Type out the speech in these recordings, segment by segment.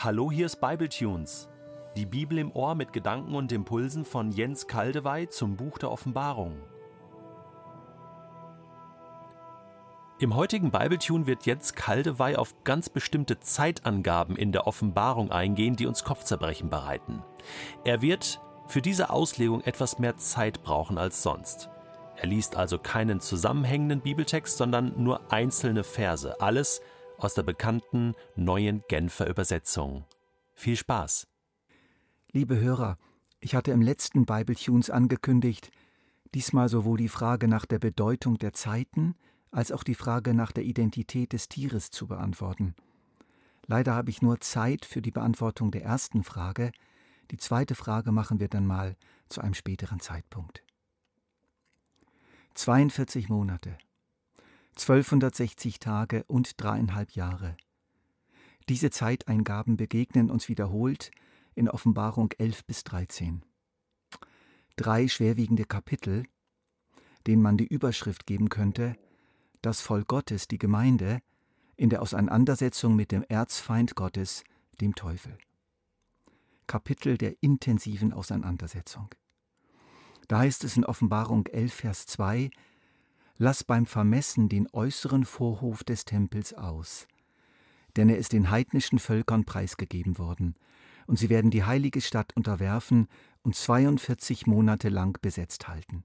Hallo, hier ist Bibletunes. Die Bibel im Ohr mit Gedanken und Impulsen von Jens Kaldewey zum Buch der Offenbarung. Im heutigen Bibletune wird Jens Kaldewey auf ganz bestimmte Zeitangaben in der Offenbarung eingehen, die uns Kopfzerbrechen bereiten. Er wird für diese Auslegung etwas mehr Zeit brauchen als sonst. Er liest also keinen zusammenhängenden Bibeltext, sondern nur einzelne Verse, alles aus der bekannten neuen Genfer Übersetzung. Viel Spaß! Liebe Hörer, ich hatte im letzten Bibletunes angekündigt, diesmal sowohl die Frage nach der Bedeutung der Zeiten als auch die Frage nach der Identität des Tieres zu beantworten. Leider habe ich nur Zeit für die Beantwortung der ersten Frage, die zweite Frage machen wir dann mal zu einem späteren Zeitpunkt. 42 Monate, 1260 Tage und dreieinhalb Jahre. Diese Zeiteingaben begegnen uns wiederholt in Offenbarung 11 bis 13. Drei schwerwiegende Kapitel, denen man die Überschrift geben könnte, das Volk Gottes, die Gemeinde, in der Auseinandersetzung mit dem Erzfeind Gottes, dem Teufel. Kapitel der intensiven Auseinandersetzung. Da heißt es in Offenbarung 11, Vers 2, Lass beim Vermessen den äußeren Vorhof des Tempels aus, denn er ist den heidnischen Völkern preisgegeben worden, und sie werden die heilige Stadt unterwerfen und 42 Monate lang besetzt halten.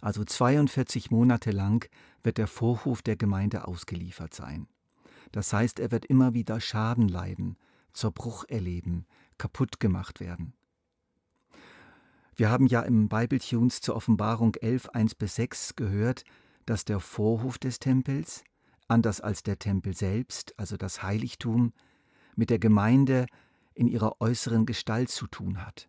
Also 42 Monate lang wird der Vorhof der Gemeinde ausgeliefert sein. Das heißt, er wird immer wieder Schaden leiden, Zerbruch erleben, kaputt gemacht werden. Wir haben ja im Bibletunes zur Offenbarung 11, 1 bis 6 gehört, dass der Vorhof des Tempels, anders als der Tempel selbst, also das Heiligtum, mit der Gemeinde in ihrer äußeren Gestalt zu tun hat.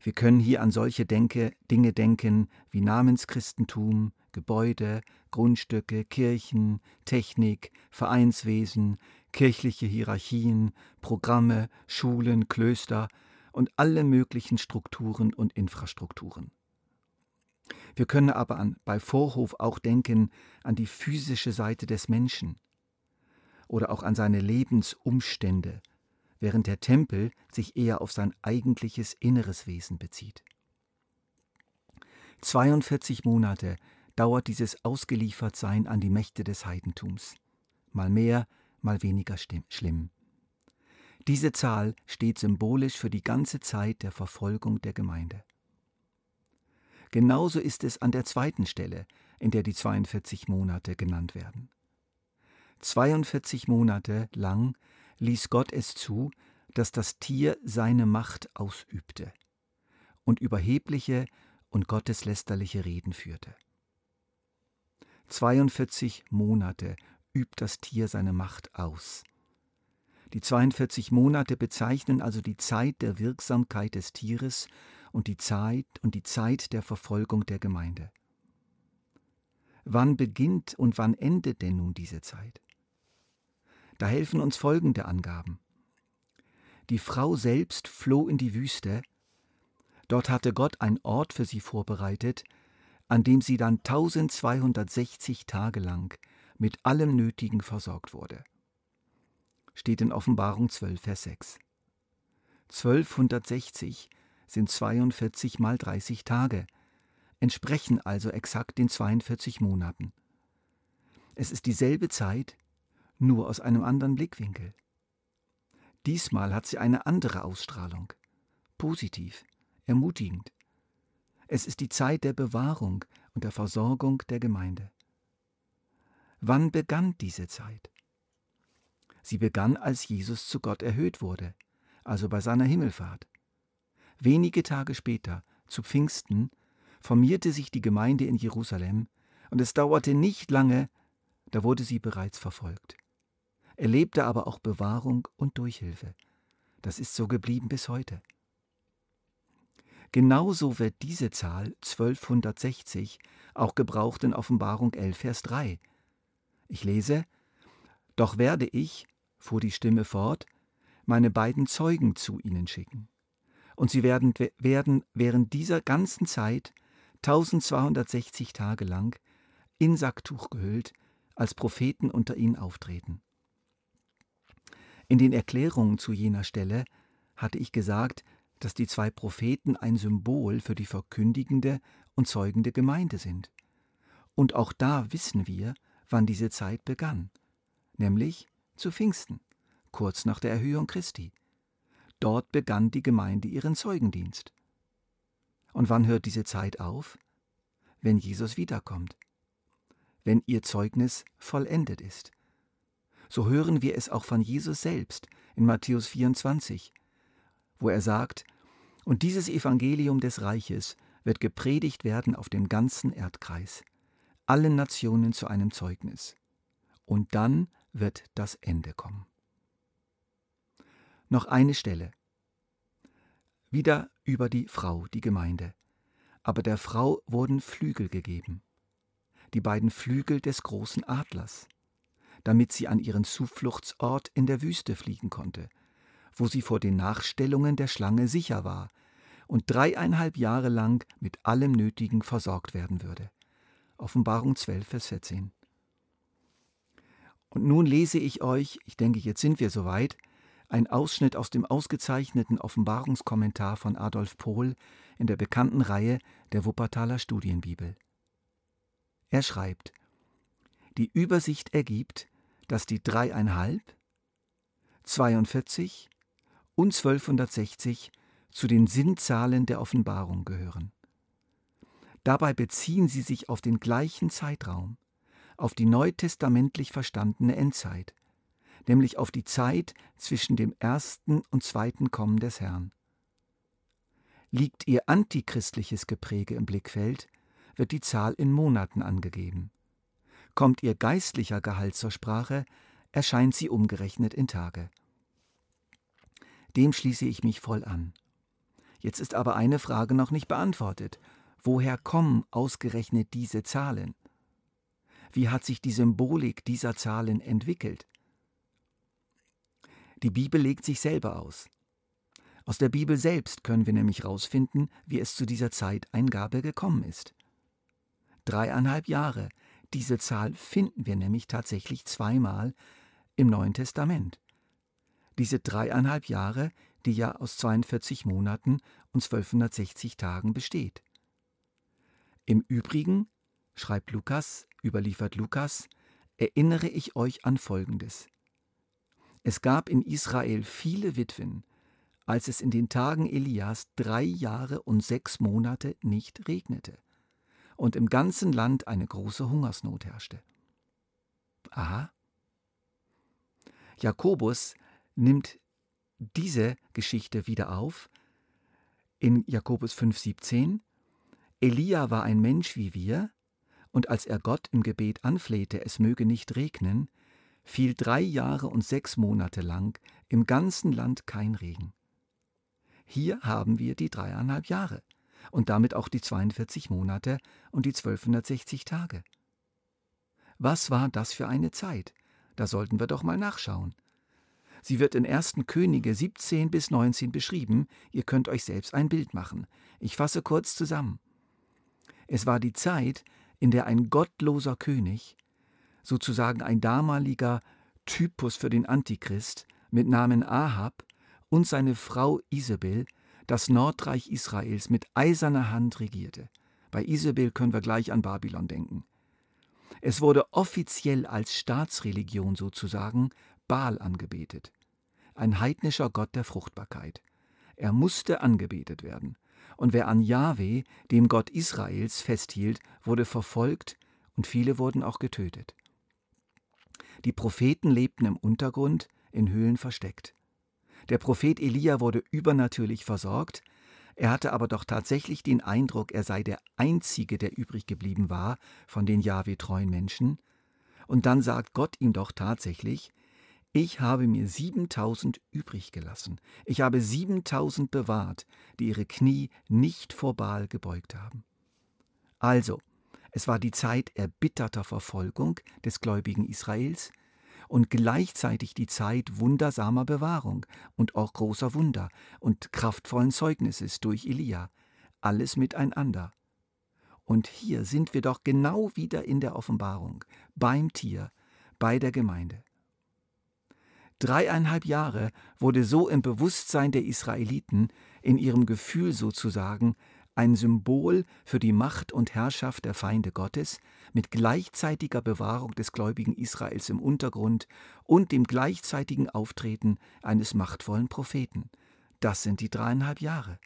Wir können hier an solche Denke, Dinge denken wie Namenschristentum, Gebäude, Grundstücke, Kirchen, Technik, Vereinswesen, kirchliche Hierarchien, Programme, Schulen, Klöster, und alle möglichen Strukturen und Infrastrukturen. Wir können aber an, bei Vorhof auch denken an die physische Seite des Menschen oder auch an seine Lebensumstände, während der Tempel sich eher auf sein eigentliches inneres Wesen bezieht. 42 Monate dauert dieses Ausgeliefertsein an die Mächte des Heidentums. Mal mehr, mal weniger schlimm. Diese Zahl steht symbolisch für die ganze Zeit der Verfolgung der Gemeinde. Genauso ist es an der zweiten Stelle, in der die 42 Monate genannt werden. 42 Monate lang ließ Gott es zu, dass das Tier seine Macht ausübte und überhebliche und gotteslästerliche Reden führte. 42 Monate übt das Tier seine Macht aus. Die 42 Monate bezeichnen also die Zeit der Wirksamkeit des Tieres und die Zeit und die Zeit der Verfolgung der Gemeinde. Wann beginnt und wann endet denn nun diese Zeit? Da helfen uns folgende Angaben. Die Frau selbst floh in die Wüste, dort hatte Gott einen Ort für sie vorbereitet, an dem sie dann 1260 Tage lang mit allem Nötigen versorgt wurde steht in Offenbarung 12, Vers 6. 1260 sind 42 mal 30 Tage, entsprechen also exakt den 42 Monaten. Es ist dieselbe Zeit, nur aus einem anderen Blickwinkel. Diesmal hat sie eine andere Ausstrahlung, positiv, ermutigend. Es ist die Zeit der Bewahrung und der Versorgung der Gemeinde. Wann begann diese Zeit? Sie begann, als Jesus zu Gott erhöht wurde, also bei seiner Himmelfahrt. Wenige Tage später, zu Pfingsten, formierte sich die Gemeinde in Jerusalem, und es dauerte nicht lange, da wurde sie bereits verfolgt. Erlebte aber auch Bewahrung und Durchhilfe. Das ist so geblieben bis heute. Genauso wird diese Zahl 1260 auch gebraucht in Offenbarung 11, Vers 3. Ich lese, Doch werde ich, fuhr die Stimme fort, meine beiden Zeugen zu ihnen schicken. Und sie werden, werden während dieser ganzen Zeit 1260 Tage lang in Sacktuch gehüllt als Propheten unter ihnen auftreten. In den Erklärungen zu jener Stelle hatte ich gesagt, dass die zwei Propheten ein Symbol für die verkündigende und zeugende Gemeinde sind. Und auch da wissen wir, wann diese Zeit begann, nämlich zu Pfingsten, kurz nach der Erhöhung Christi. Dort begann die Gemeinde ihren Zeugendienst. Und wann hört diese Zeit auf? Wenn Jesus wiederkommt, wenn ihr Zeugnis vollendet ist. So hören wir es auch von Jesus selbst in Matthäus 24, wo er sagt, und dieses Evangelium des Reiches wird gepredigt werden auf dem ganzen Erdkreis, allen Nationen zu einem Zeugnis. Und dann wird das Ende kommen. Noch eine Stelle. Wieder über die Frau, die Gemeinde. Aber der Frau wurden Flügel gegeben, die beiden Flügel des großen Adlers, damit sie an ihren Zufluchtsort in der Wüste fliegen konnte, wo sie vor den Nachstellungen der Schlange sicher war und dreieinhalb Jahre lang mit allem Nötigen versorgt werden würde. Offenbarung 12, Vers 14. Und nun lese ich euch, ich denke, jetzt sind wir soweit, ein Ausschnitt aus dem ausgezeichneten Offenbarungskommentar von Adolf Pohl in der bekannten Reihe der Wuppertaler Studienbibel. Er schreibt, die Übersicht ergibt, dass die dreieinhalb, 42 und 1260 zu den Sinnzahlen der Offenbarung gehören. Dabei beziehen sie sich auf den gleichen Zeitraum, auf die neutestamentlich verstandene Endzeit, nämlich auf die Zeit zwischen dem ersten und zweiten Kommen des Herrn. Liegt ihr antichristliches Gepräge im Blickfeld, wird die Zahl in Monaten angegeben. Kommt ihr geistlicher Gehalt zur Sprache, erscheint sie umgerechnet in Tage. Dem schließe ich mich voll an. Jetzt ist aber eine Frage noch nicht beantwortet. Woher kommen ausgerechnet diese Zahlen? Wie hat sich die Symbolik dieser Zahlen entwickelt? Die Bibel legt sich selber aus. Aus der Bibel selbst können wir nämlich herausfinden, wie es zu dieser Zeiteingabe gekommen ist. Dreieinhalb Jahre, diese Zahl finden wir nämlich tatsächlich zweimal im Neuen Testament. Diese dreieinhalb Jahre, die ja aus 42 Monaten und 1260 Tagen besteht. Im Übrigen, schreibt Lukas, überliefert Lukas, erinnere ich euch an Folgendes. Es gab in Israel viele Witwen, als es in den Tagen Elias drei Jahre und sechs Monate nicht regnete und im ganzen Land eine große Hungersnot herrschte. Aha. Jakobus nimmt diese Geschichte wieder auf in Jakobus 5,17. Elia war ein Mensch wie wir, und als er Gott im Gebet anflehte, es möge nicht regnen, fiel drei Jahre und sechs Monate lang im ganzen Land kein Regen. Hier haben wir die dreieinhalb Jahre und damit auch die 42 Monate und die 1260 Tage. Was war das für eine Zeit? Da sollten wir doch mal nachschauen. Sie wird in 1. Könige 17 bis 19 beschrieben, ihr könnt euch selbst ein Bild machen. Ich fasse kurz zusammen. Es war die Zeit, in der ein gottloser König, sozusagen ein damaliger Typus für den Antichrist mit Namen Ahab und seine Frau Isabel das Nordreich Israels mit eiserner Hand regierte. Bei Isabel können wir gleich an Babylon denken. Es wurde offiziell als Staatsreligion sozusagen Baal angebetet, ein heidnischer Gott der Fruchtbarkeit. Er musste angebetet werden, und wer an Jahwe, dem Gott Israels, festhielt, wurde verfolgt und viele wurden auch getötet. Die Propheten lebten im Untergrund, in Höhlen versteckt. Der Prophet Elia wurde übernatürlich versorgt, er hatte aber doch tatsächlich den Eindruck, er sei der Einzige, der übrig geblieben war von den Jahwe-treuen Menschen. Und dann sagt Gott ihm doch tatsächlich, ich habe mir siebentausend übrig gelassen. Ich habe siebentausend bewahrt, die ihre Knie nicht vor Baal gebeugt haben. Also, es war die Zeit erbitterter Verfolgung des gläubigen Israels und gleichzeitig die Zeit wundersamer Bewahrung und auch großer Wunder und kraftvollen Zeugnisses durch Elia. Alles miteinander. Und hier sind wir doch genau wieder in der Offenbarung, beim Tier, bei der Gemeinde. Dreieinhalb Jahre wurde so im Bewusstsein der Israeliten, in ihrem Gefühl sozusagen, ein Symbol für die Macht und Herrschaft der Feinde Gottes mit gleichzeitiger Bewahrung des gläubigen Israels im Untergrund und dem gleichzeitigen Auftreten eines machtvollen Propheten. Das sind die dreieinhalb Jahre.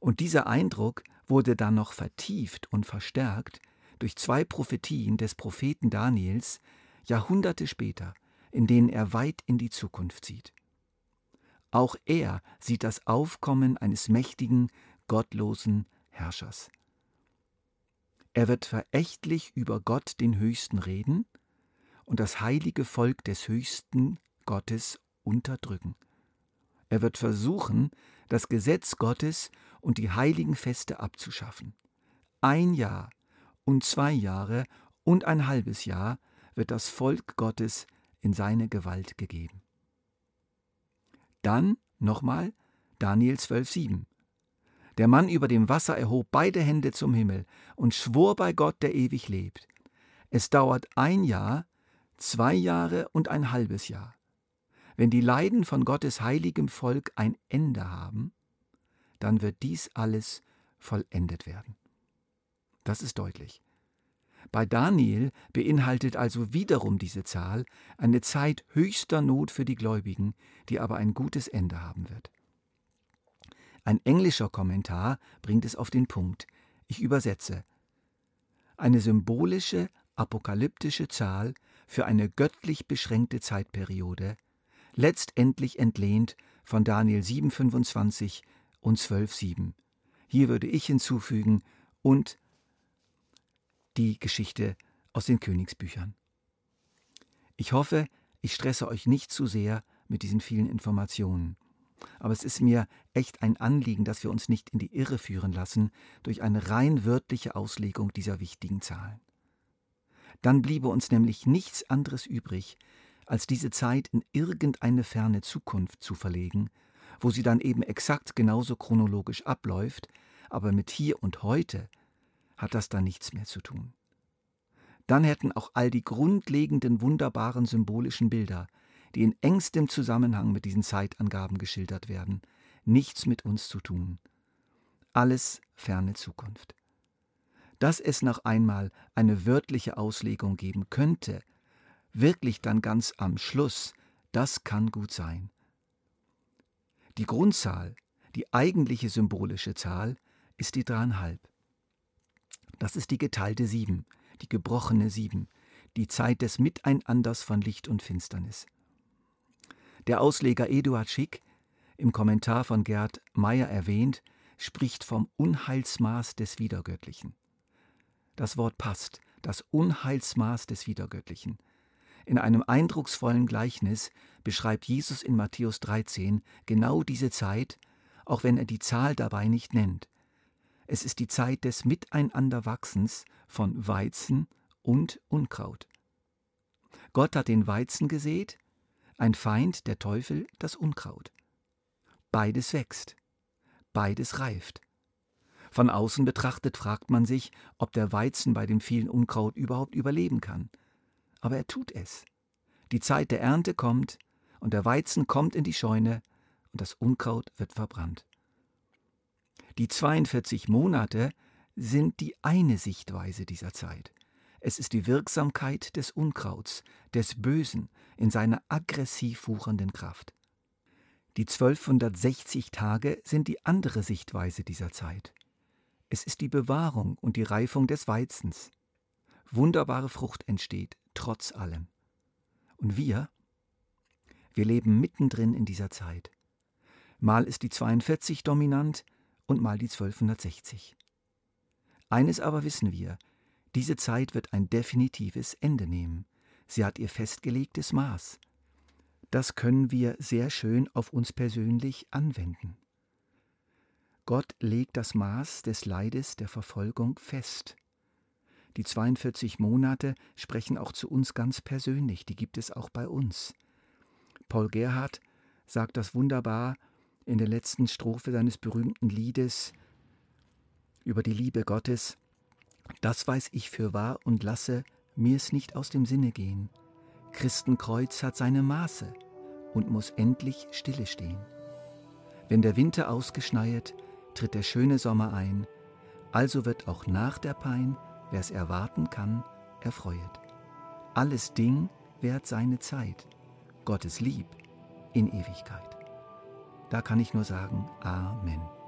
Und dieser Eindruck wurde dann noch vertieft und verstärkt durch zwei Prophetien des Propheten Daniels Jahrhunderte später, in denen er weit in die Zukunft sieht. Auch er sieht das Aufkommen eines mächtigen, gottlosen Herrschers. Er wird verächtlich über Gott den Höchsten reden und das heilige Volk des Höchsten Gottes unterdrücken. Er wird versuchen, das Gesetz Gottes und die heiligen Feste abzuschaffen. Ein Jahr und zwei Jahre und ein halbes Jahr wird das Volk Gottes in seine Gewalt gegeben. Dann nochmal Daniel 12,7. Der Mann über dem Wasser erhob beide Hände zum Himmel und schwor bei Gott, der ewig lebt. Es dauert ein Jahr, zwei Jahre und ein halbes Jahr. Wenn die Leiden von Gottes heiligem Volk ein Ende haben, dann wird dies alles vollendet werden. Das ist deutlich. Bei Daniel beinhaltet also wiederum diese Zahl eine Zeit höchster Not für die Gläubigen, die aber ein gutes Ende haben wird. Ein englischer Kommentar bringt es auf den Punkt. Ich übersetze. Eine symbolische, apokalyptische Zahl für eine göttlich beschränkte Zeitperiode, letztendlich entlehnt von Daniel 7,25 und 12,7. Hier würde ich hinzufügen und die Geschichte aus den Königsbüchern. Ich hoffe, ich stresse euch nicht zu sehr mit diesen vielen Informationen. Aber es ist mir echt ein Anliegen, dass wir uns nicht in die Irre führen lassen durch eine rein wörtliche Auslegung dieser wichtigen Zahlen. Dann bliebe uns nämlich nichts anderes übrig, als diese Zeit in irgendeine ferne Zukunft zu verlegen, wo sie dann eben exakt genauso chronologisch abläuft, aber mit hier und heute hat das dann nichts mehr zu tun. Dann hätten auch all die grundlegenden wunderbaren symbolischen Bilder, die in engstem Zusammenhang mit diesen Zeitangaben geschildert werden, nichts mit uns zu tun. Alles ferne Zukunft. Dass es noch einmal eine wörtliche Auslegung geben könnte, wirklich dann ganz am Schluss, das kann gut sein. Die Grundzahl, die eigentliche symbolische Zahl, ist die dreieinhalb. Das ist die geteilte Sieben, die gebrochene Sieben, die Zeit des Miteinanders von Licht und Finsternis. Der Ausleger Eduard Schick, im Kommentar von Gerd Meyer erwähnt, spricht vom Unheilsmaß des Wiedergöttlichen. Das Wort passt, das Unheilsmaß des Wiedergöttlichen. In einem eindrucksvollen Gleichnis beschreibt Jesus in Matthäus 13 genau diese Zeit, auch wenn er die Zahl dabei nicht nennt. Es ist die Zeit des Miteinanderwachsens von Weizen und Unkraut. Gott hat den Weizen gesät, ein Feind, der Teufel, das Unkraut. Beides wächst, beides reift. Von außen betrachtet fragt man sich, ob der Weizen bei dem vielen Unkraut überhaupt überleben kann. Aber er tut es. Die Zeit der Ernte kommt, und der Weizen kommt in die Scheune, und das Unkraut wird verbrannt. Die 42 Monate sind die eine Sichtweise dieser Zeit. Es ist die Wirksamkeit des Unkrauts, des Bösen in seiner aggressiv wuchernden Kraft. Die 1260 Tage sind die andere Sichtweise dieser Zeit. Es ist die Bewahrung und die Reifung des Weizens. Wunderbare Frucht entsteht, trotz allem. Und wir? Wir leben mittendrin in dieser Zeit. Mal ist die 42 dominant und mal die 1260. Eines aber wissen wir, diese Zeit wird ein definitives Ende nehmen. Sie hat ihr festgelegtes Maß. Das können wir sehr schön auf uns persönlich anwenden. Gott legt das Maß des Leides der Verfolgung fest. Die 42 Monate sprechen auch zu uns ganz persönlich, die gibt es auch bei uns. Paul Gerhard sagt das wunderbar in der letzten Strophe seines berühmten Liedes über die Liebe Gottes. Das weiß ich für wahr und lasse mir's nicht aus dem Sinne gehen. Christenkreuz hat seine Maße und muss endlich stille stehen. Wenn der Winter ausgeschneit, tritt der schöne Sommer ein, also wird auch nach der Pein, wer's erwarten kann, erfreuet. Alles Ding währt seine Zeit, Gottes Lieb in Ewigkeit. Da kann ich nur sagen, Amen.